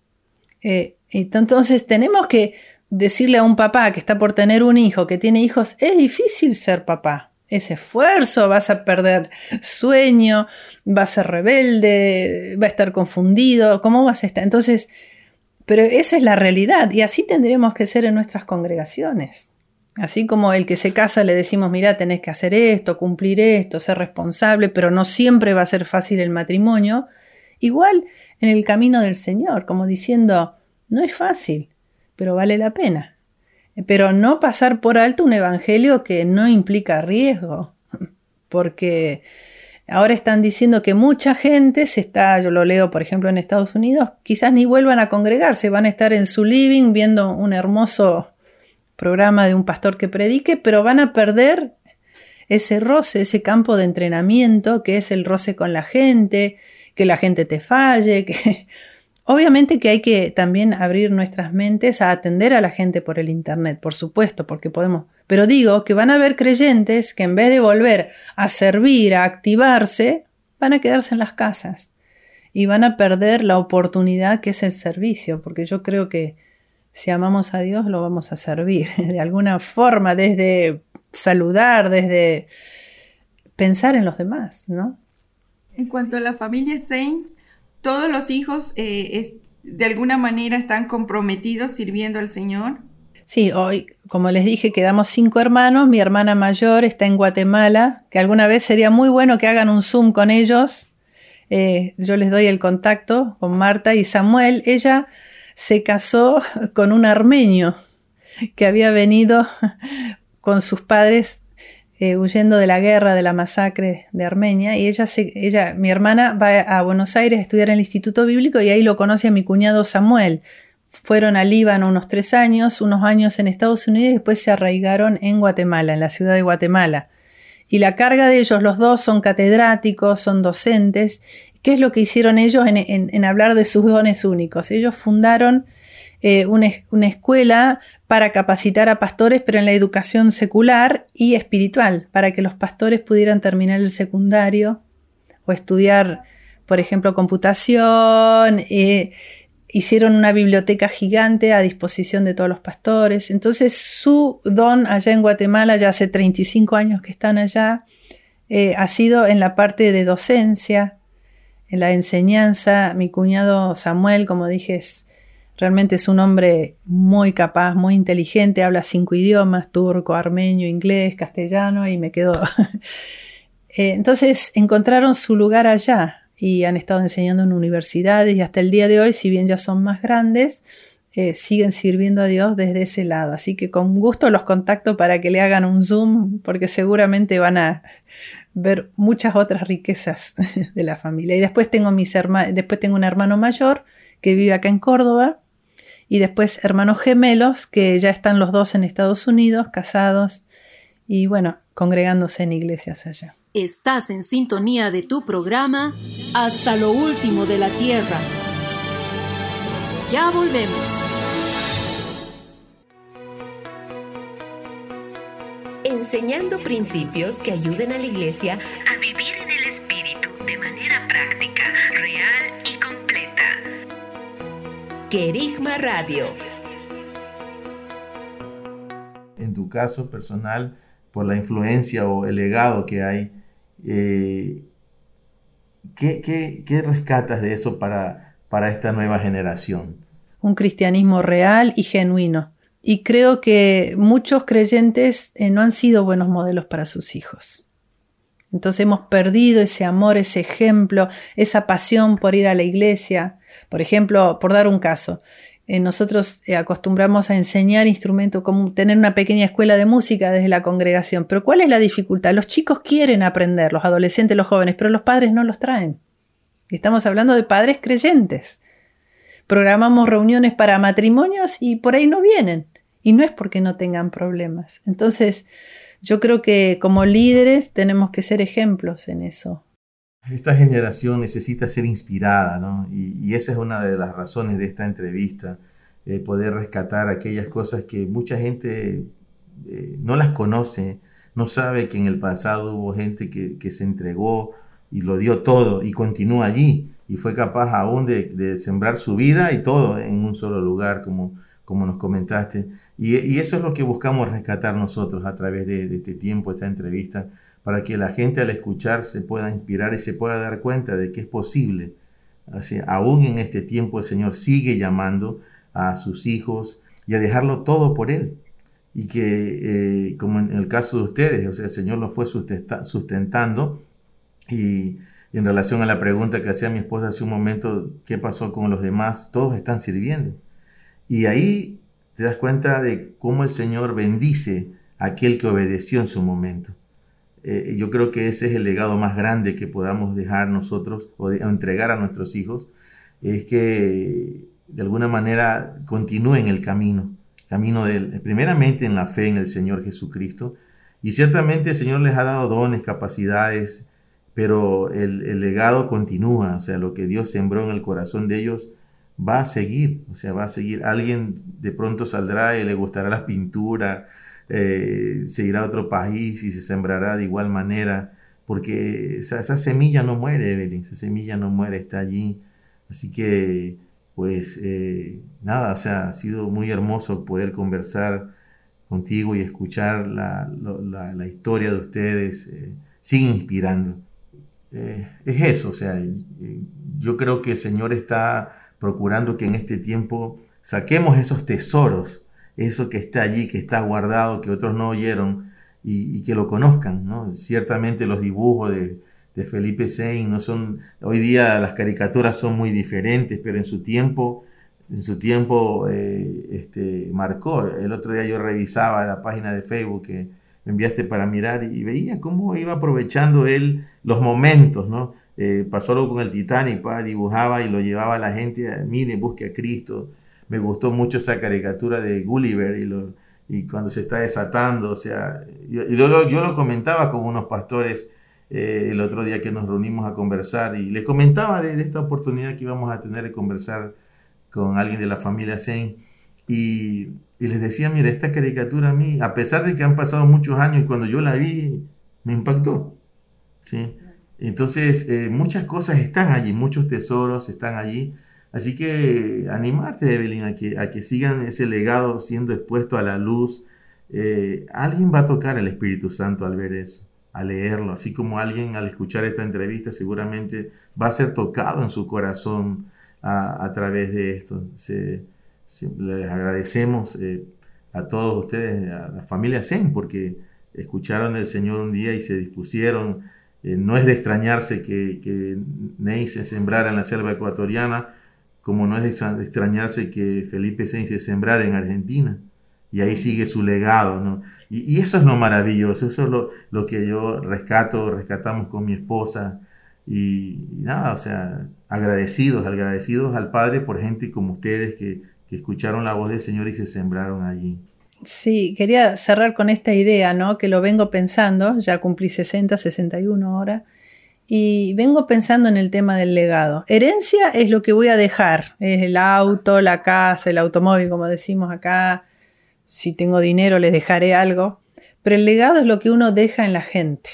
Eh, entonces tenemos que decirle a un papá que está por tener un hijo, que tiene hijos, es difícil ser papá. Es esfuerzo, vas a perder sueño, va a ser rebelde, va a estar confundido, ¿cómo vas a estar? Entonces, pero esa es la realidad y así tendremos que ser en nuestras congregaciones. Así como el que se casa le decimos, mira, tenés que hacer esto, cumplir esto, ser responsable, pero no siempre va a ser fácil el matrimonio, igual en el camino del Señor, como diciendo, no es fácil, pero vale la pena. Pero no pasar por alto un evangelio que no implica riesgo, porque ahora están diciendo que mucha gente se está, yo lo leo por ejemplo en Estados Unidos, quizás ni vuelvan a congregarse, van a estar en su living viendo un hermoso programa de un pastor que predique, pero van a perder ese roce, ese campo de entrenamiento que es el roce con la gente, que la gente te falle, que obviamente que hay que también abrir nuestras mentes a atender a la gente por el internet, por supuesto, porque podemos, pero digo que van a haber creyentes que en vez de volver a servir, a activarse, van a quedarse en las casas y van a perder la oportunidad que es el servicio, porque yo creo que si amamos a Dios, lo vamos a servir de alguna forma, desde saludar, desde pensar en los demás, ¿no? En cuanto a la familia Saint, todos los hijos eh, de alguna manera están comprometidos sirviendo al Señor. Sí, hoy, como les dije, quedamos cinco hermanos. Mi hermana mayor está en Guatemala, que alguna vez sería muy bueno que hagan un Zoom con ellos. Eh, yo les doy el contacto con Marta y Samuel. Ella se casó con un armenio que había venido con sus padres eh, huyendo de la guerra, de la masacre de Armenia, y ella, se, mi hermana va a Buenos Aires a estudiar en el Instituto Bíblico y ahí lo conoce a mi cuñado Samuel. Fueron a Líbano unos tres años, unos años en Estados Unidos y después se arraigaron en Guatemala, en la ciudad de Guatemala. Y la carga de ellos, los dos son catedráticos, son docentes. ¿Qué es lo que hicieron ellos en hablar de sus dones únicos? Ellos fundaron eh, una, escuela para capacitar a pastores, pero en la educación secular y espiritual, para que los pastores pudieran terminar el secundario o estudiar, por ejemplo, computación. Eh, hicieron una biblioteca gigante a disposición de todos los pastores. Entonces su don allá en Guatemala, ya hace 35 años que están allá, eh, ha sido en la parte de docencia, en la enseñanza. Mi cuñado Samuel, como dije, Realmente es un hombre muy capaz, muy inteligente, habla cinco idiomas, turco, armenio, inglés, castellano y me quedó. Eh, entonces encontraron su lugar allá y han estado enseñando en universidades y hasta el día de hoy, si bien ya son más grandes, eh, siguen sirviendo a Dios desde ese lado. Así que con gusto los contacto para que le hagan un zoom porque seguramente van a ver muchas otras riquezas de la familia. Y después tengo, mis después tengo un hermano mayor que vive acá en Córdoba y después hermanos gemelos que ya están los dos en Estados Unidos, casados y bueno, congregándose en iglesias allá. Estás en sintonía de tu programa Hasta lo último de la tierra. Ya volvemos. Enseñando principios que ayuden a la iglesia a vivir en el Espíritu de manera práctica, real Querigma Radio. En tu caso personal, por la influencia o el legado que hay, eh, ¿qué, rescatas de eso para, para esta nueva generación? Un cristianismo real y genuino. Y creo que muchos creyentes eh, no han sido buenos modelos para sus hijos. Entonces hemos perdido ese amor, ese ejemplo, esa pasión por ir a la iglesia. Por ejemplo, por dar un caso, eh, nosotros eh, acostumbramos a enseñar instrumentos, como tener una pequeña escuela de música desde la congregación. Pero ¿cuál es la dificultad? Los chicos quieren aprender, los adolescentes, los jóvenes, pero los padres no los traen. Y estamos hablando de padres creyentes. Programamos reuniones para matrimonios y por ahí no vienen. Y no es porque no tengan problemas. Entonces, yo creo que como líderes tenemos que ser ejemplos en eso. Esta generación necesita ser inspirada, ¿no? Y, esa es una de las razones de esta entrevista, eh, poder rescatar aquellas cosas que mucha gente eh, no las conoce, no sabe que en el pasado hubo gente que, se entregó y lo dio todo y continúa allí y fue capaz aún de, sembrar su vida y todo en un solo lugar, como, como nos comentaste. Y, eso es lo que buscamos rescatar nosotros a través de, este tiempo, esta entrevista, para que la gente al escuchar se pueda inspirar y se pueda dar cuenta de que es posible. Así, aún en este tiempo el Señor sigue llamando a sus hijos y a dejarlo todo por Él. Y que, eh, como en el caso de ustedes, o el Señor lo fue sustentando. Y en relación a la pregunta que hacía mi esposa hace un momento, ¿qué pasó con los demás? Todos están sirviendo. Y ahí te das cuenta de cómo el Señor bendice a aquel que obedeció en su momento. Eh, yo creo que ese es el legado más grande que podamos dejar nosotros o, entregar a nuestros hijos, es que de alguna manera continúen el camino, camino de primeramente en la fe en el Señor Jesucristo. Y ciertamente el Señor les ha dado dones, capacidades, pero el, el legado continúa, o sea, lo que Dios sembró en el corazón de ellos va a seguir, o sea, va a seguir. Alguien de pronto saldrá y le gustará la pintura, eh, se irá a otro país y se sembrará de igual manera, porque esa, semilla no muere, Evelyn, esa semilla no muere, está allí. Así que, pues, eh, nada, o sea, ha sido muy hermoso poder conversar contigo y escuchar la, historia de ustedes. Eh, sigue inspirando. es eso, o sea, yo creo que el Señor está procurando que en este tiempo saquemos esos tesoros, eso que está allí, que está guardado, que otros no oyeron y, que lo conozcan. ¿no? Ciertamente los dibujos de, Felipe Sein no son, hoy día las caricaturas son muy diferentes, pero en su tiempo, en su tiempo eh, este, marcó. El otro día yo revisaba la página de Facebook que, enviaste para mirar y veía cómo iba aprovechando él los momentos, ¿no? Eh, pasó algo con el Titanic, dibujaba y lo llevaba a la gente, a, mire, busque a Cristo. Me gustó mucho esa caricatura de Gulliver y, lo, y cuando se está desatando, o sea, yo, lo comentaba con unos pastores eh, el otro día que nos reunimos a conversar y les comentaba de, de, esta oportunidad que íbamos a tener de conversar con alguien de la familia Zen y, y les decía, mira, esta caricatura a mí, a pesar de que han pasado muchos años y cuando yo la vi, me impactó. ¿sí? Entonces, eh, muchas cosas están allí, muchos tesoros están allí. Así que animarte, Evelyn, a que, a que sigan ese legado siendo expuesto a la luz. Eh, alguien va a tocar el Espíritu Santo al ver eso, al leerlo, así como alguien al escuchar esta entrevista seguramente va a ser tocado en su corazón a, través de esto. Les agradecemos eh, a todos ustedes, a la familia Zen, porque escucharon del Señor un día y se dispusieron. Eh, no es de extrañarse que, que se sembrara en la selva ecuatoriana, como no es de extrañarse que Felipe Zen se sembrara en Argentina. Y ahí sigue su legado, y eso es lo maravilloso, eso es lo, lo, que yo rescato, rescatamos con mi esposa. Y, y nada, o sea, agradecidos, agradecidos al Padre por gente como ustedes que, que escucharon la voz del Señor y se sembraron allí. Sí, quería cerrar con esta idea, ¿no? Que lo vengo pensando, ya cumplí 60, 61 ahora, y vengo pensando en el tema del legado. Herencia es lo que voy a dejar, es el auto, la casa, el automóvil, como decimos acá. Si tengo dinero les dejaré algo, pero el legado es lo que uno deja en la gente.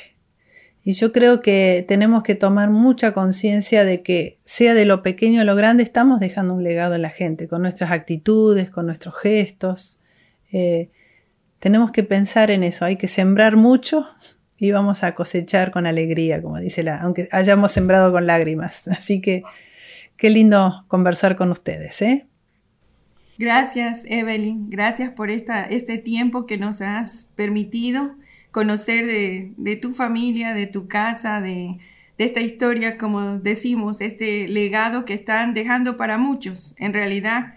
Y yo creo que tenemos que tomar mucha conciencia de que, sea de lo pequeño o lo grande, estamos dejando un legado en la gente, con nuestras actitudes, con nuestros gestos. Eh, tenemos que pensar en eso, hay que sembrar mucho y vamos a cosechar con alegría, como dice la, aunque hayamos sembrado con lágrimas. Así que qué lindo conversar con ustedes, ¿eh? Gracias, Evelyn. Gracias por esta, este tiempo que nos has permitido conocer de, de tu familia, de tu casa, de, de, esta historia, como decimos, este legado que están dejando para muchos. En realidad,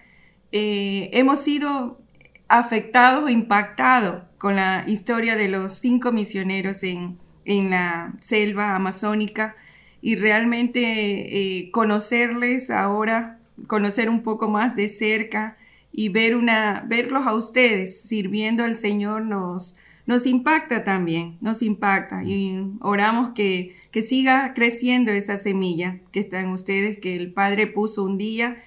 eh, hemos sido afectados o impactados con la historia de los cinco misioneros en, en la selva amazónica. Y realmente eh, conocerles ahora, conocer un poco más de cerca y ver una, verlos a ustedes sirviendo al Señor nos, nos impacta también, nos impacta. Y oramos que, que siga creciendo esa semilla que está en ustedes, que el Padre puso un día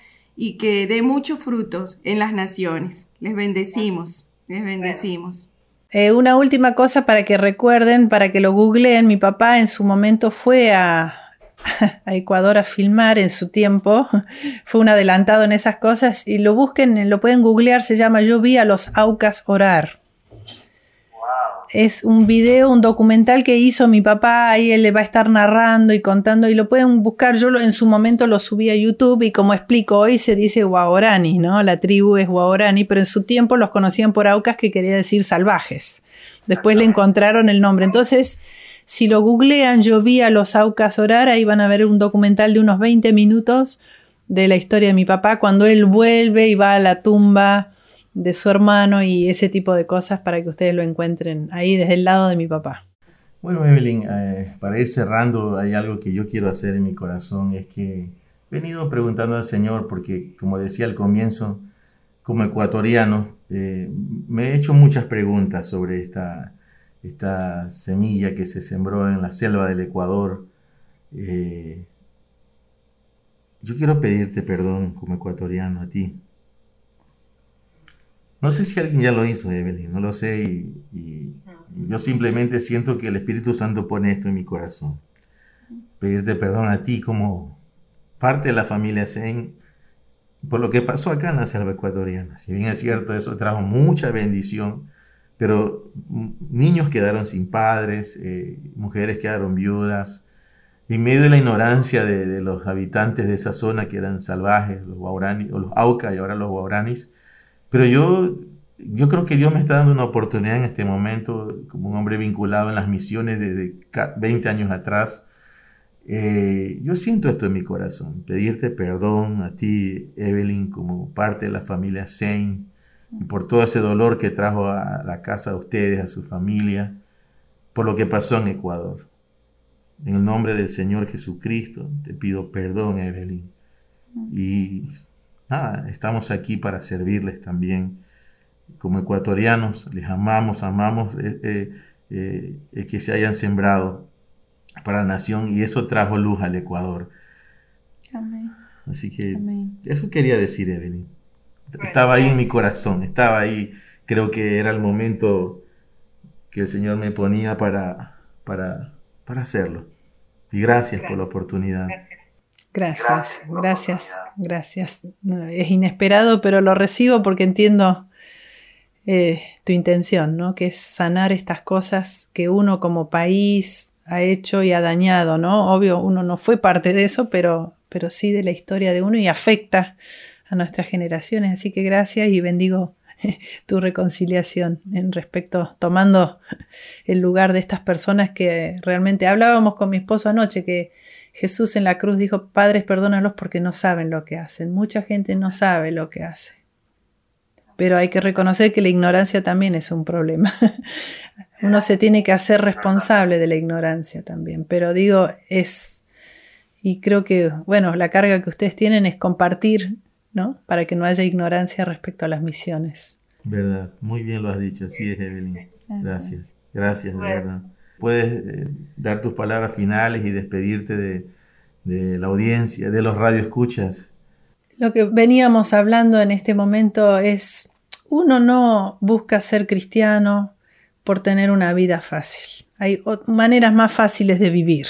y que dé muchos frutos en las naciones. Les bendecimos, les bendecimos. Eh, una última cosa para que recuerden, para que lo googleen, mi papá en su momento fue a, a Ecuador a filmar en su tiempo, fue un adelantado en esas cosas y lo busquen, lo pueden googlear, se llama Yo vi a los Aucas orar es un video, un documental que hizo mi papá, ahí él le va a estar narrando y contando y lo pueden buscar. Yo lo, en su momento lo subí a YouTube y como explico, hoy se dice Guaorani, ¿no? La tribu es Guaorani, pero en su tiempo los conocían por Aucas que quería decir salvajes. Después le encontraron el nombre. Entonces, si lo googlean, yo vi a los Aucas orar, ahí van a ver un documental de unos 20 minutos de la historia de mi papá cuando él vuelve y va a la tumba de su hermano y ese tipo de cosas para que ustedes lo encuentren ahí desde el lado de mi papá. Bueno, Evelyn, eh, para ir cerrando, hay algo que yo quiero hacer en mi corazón, es que he venido preguntando al Señor, porque como decía al comienzo, como ecuatoriano, eh, me he hecho muchas preguntas sobre esta, esta semilla que se sembró en la selva del Ecuador. Eh, yo quiero pedirte perdón como ecuatoriano a ti no sé si alguien ya lo hizo, Evelyn, no lo sé, y, yo simplemente siento que el Espíritu Santo pone esto en mi corazón. Pedirte perdón a ti como parte de la familia Zen por lo que pasó acá en la selva ecuatoriana. Si bien es cierto, eso trajo mucha bendición, pero niños quedaron sin padres, eh, mujeres quedaron viudas, en medio de la ignorancia de, los habitantes de esa zona que eran salvajes, los guauranis, o los auca y ahora los guauranis, pero yo, yo creo que Dios me está dando una oportunidad en este momento, como un hombre vinculado en las misiones desde 20 años atrás. Eh, yo siento esto en mi corazón, pedirte perdón a ti, Evelyn, como parte de la familia Saint, y por todo ese dolor que trajo a la casa de ustedes, a su familia, por lo que pasó en Ecuador. En el nombre del Señor Jesucristo te pido perdón, Evelyn. Y nada, estamos aquí para servirles también. Como ecuatorianos, les amamos, amamos eh, eh, eh, el que se hayan sembrado para la nación y eso trajo luz al Ecuador. Amén. Así que Amén. eso quería decir, Evelyn. Estaba ahí en mi corazón, estaba ahí. Creo que era el momento que el Señor me ponía para, para, para hacerlo. Y gracias por la oportunidad. Gracias, gracias, gracias. No, es inesperado, pero lo recibo porque entiendo eh, tu intención, ¿no? Que es sanar estas cosas que uno como país ha hecho y ha dañado, ¿no? Obvio, uno no fue parte de eso, pero, pero sí de la historia de uno y afecta a nuestras generaciones. Así que gracias y bendigo tu reconciliación en respecto, tomando el lugar de estas personas que realmente hablábamos con mi esposo anoche, que Jesús en la cruz dijo, padres, perdónalos porque no saben lo que hacen. Mucha gente no sabe lo que hace. Pero hay que reconocer que la ignorancia también es un problema. Uno se tiene que hacer responsable de la ignorancia también. Pero digo, es, y creo que, bueno, la carga que ustedes tienen es compartir, ¿no? Para que no haya ignorancia respecto a las misiones. Verdad, muy bien lo has dicho, así es, Evelyn. Gracias, gracias, de verdad. Puedes eh, dar tus palabras finales y despedirte de, de la audiencia, de los radioescuchas. Lo que veníamos hablando en este momento es, uno no busca ser cristiano por tener una vida fácil. Hay maneras más fáciles de vivir,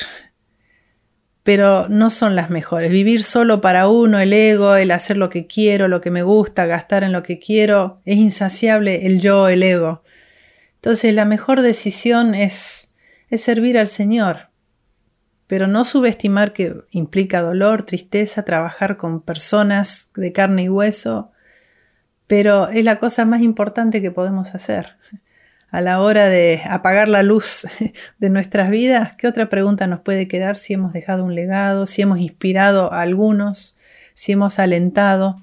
pero no son las mejores. Vivir solo para uno, el ego, el hacer lo que quiero, lo que me gusta, gastar en lo que quiero, es insaciable el yo, el ego. Entonces la mejor decisión es, es servir al Señor, pero no subestimar que implica dolor, tristeza, trabajar con personas de carne y hueso, pero es la cosa más importante que podemos hacer a la hora de apagar la luz de nuestras vidas, ¿qué otra pregunta nos puede quedar si hemos dejado un legado, si hemos inspirado a algunos, si hemos alentado?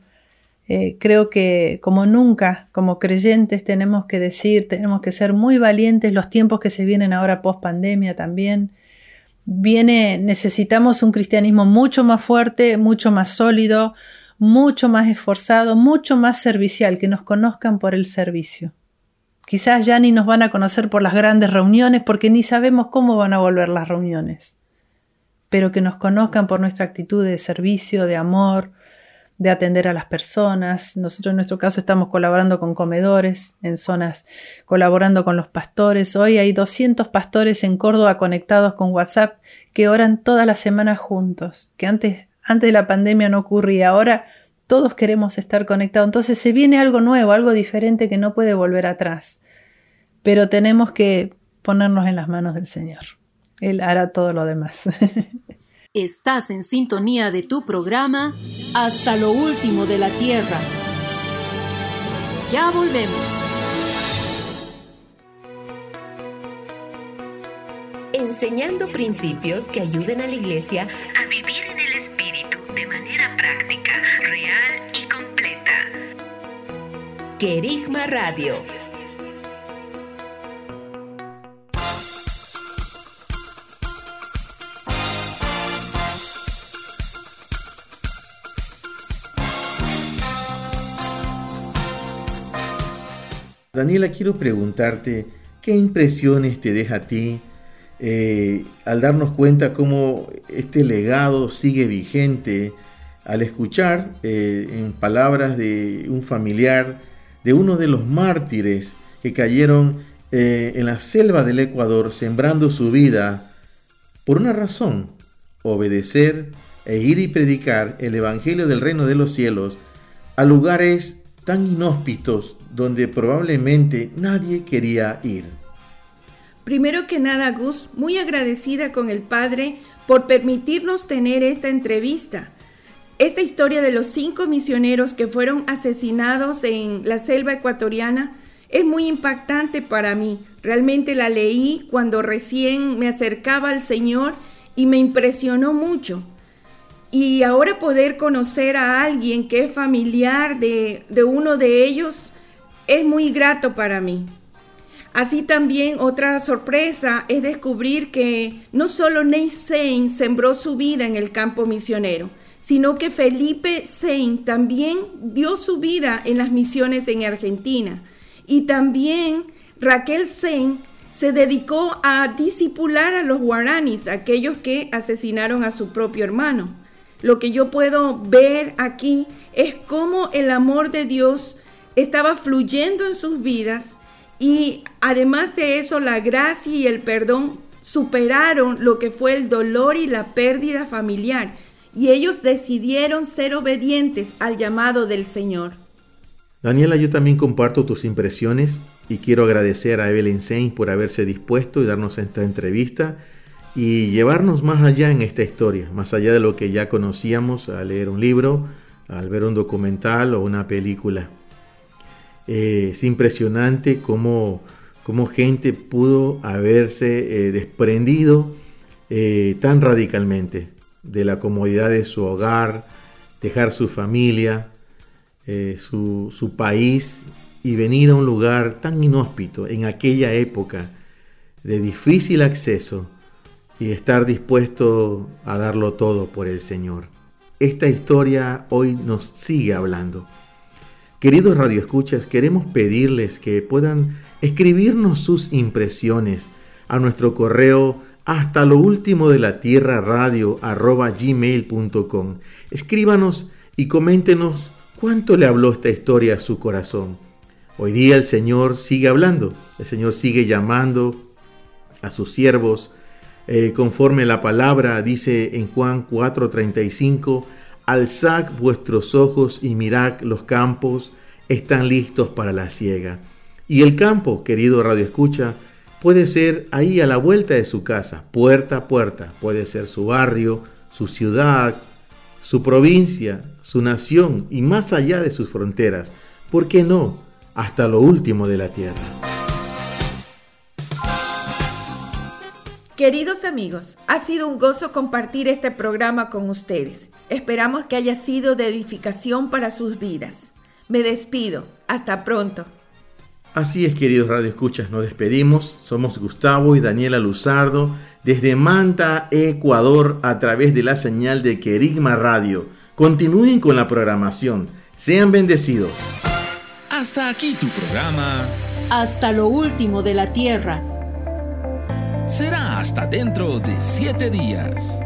Eh, creo que como nunca, como creyentes, tenemos que decir, tenemos que ser muy valientes los tiempos que se vienen ahora post pandemia también. Viene, necesitamos un cristianismo mucho más fuerte, mucho más sólido, mucho más esforzado, mucho más servicial, que nos conozcan por el servicio. Quizás ya ni nos van a conocer por las grandes reuniones porque ni sabemos cómo van a volver las reuniones, pero que nos conozcan por nuestra actitud de servicio, de amor, de atender a las personas. Nosotros en nuestro caso estamos colaborando con comedores en zonas, colaborando con los pastores. Hoy hay 200 pastores en Córdoba conectados con WhatsApp que oran todas las semanas juntos, que antes, antes de la pandemia no ocurría. Ahora todos queremos estar conectados. Entonces se viene algo nuevo, algo diferente que no puede volver atrás. Pero tenemos que ponernos en las manos del Señor. Él hará todo lo demás. Estás en sintonía de tu programa Hasta lo último de la Tierra. Ya volvemos. Enseñando principios que ayuden a la iglesia a vivir en el Espíritu de manera práctica, real y completa. Querigma Radio. Daniela, quiero preguntarte, ¿qué impresiones te deja a ti eh, al darnos cuenta cómo este legado sigue vigente al escuchar eh, en palabras de un familiar de uno de los mártires que cayeron eh, en la selva del Ecuador sembrando su vida por una razón, obedecer e ir y predicar el Evangelio del Reino de los Cielos a lugares tan inhóspitos donde probablemente nadie quería ir. Primero que nada, Gus, muy agradecida con el Padre por permitirnos tener esta entrevista. Esta historia de los cinco misioneros que fueron asesinados en la selva ecuatoriana es muy impactante para mí. Realmente la leí cuando recién me acercaba al Señor y me impresionó mucho. Y ahora poder conocer a alguien que es familiar de, de uno de ellos es muy grato para mí. Así también otra sorpresa es descubrir que no solo Ney Sein sembró su vida en el campo misionero, sino que Felipe Sein también dio su vida en las misiones en Argentina. Y también Raquel Sein se dedicó a disipular a los guaranis, aquellos que asesinaron a su propio hermano. Lo que yo puedo ver aquí es cómo el amor de Dios estaba fluyendo en sus vidas y además de eso la gracia y el perdón superaron lo que fue el dolor y la pérdida familiar y ellos decidieron ser obedientes al llamado del Señor. Daniela, yo también comparto tus impresiones y quiero agradecer a Evelyn Sain por haberse dispuesto y darnos esta entrevista y llevarnos más allá en esta historia, más allá de lo que ya conocíamos al leer un libro, al ver un documental o una película. Eh, es impresionante cómo, cómo, gente pudo haberse eh, desprendido eh, tan radicalmente de la comodidad de su hogar, dejar su familia, su, su país y venir a un lugar tan inhóspito en aquella época de difícil acceso y estar dispuesto a darlo todo por el Señor. Esta historia hoy nos sigue hablando. Queridos radioescuchas, queremos pedirles que puedan escribirnos sus impresiones a nuestro correo hasta lo último de la tierra radio arroba gmail.com. Escríbanos y coméntenos cuánto le habló esta historia a su corazón. Hoy día el Señor sigue hablando, el Señor sigue llamando a sus siervos, eh, conforme la palabra dice en Juan 4:35, Alzad vuestros ojos y mirad los campos, están listos para la siega. Y el campo, querido Radio Escucha, puede ser ahí a la vuelta de su casa, puerta a puerta. Puede ser su barrio, su ciudad, su provincia, su nación y más allá de sus fronteras. ¿Por qué no? Hasta lo último de la tierra. Queridos amigos, ha sido un gozo compartir este programa con ustedes. Esperamos que haya sido de edificación para sus vidas. Me despido. Hasta pronto. Así es, queridos Radio Escuchas, nos despedimos. Somos Gustavo y Daniela Luzardo desde Manta, Ecuador, a través de la señal de Querigma Radio. Continúen con la programación. Sean bendecidos. Hasta aquí tu programa. Hasta lo último de la tierra será hasta dentro de siete días.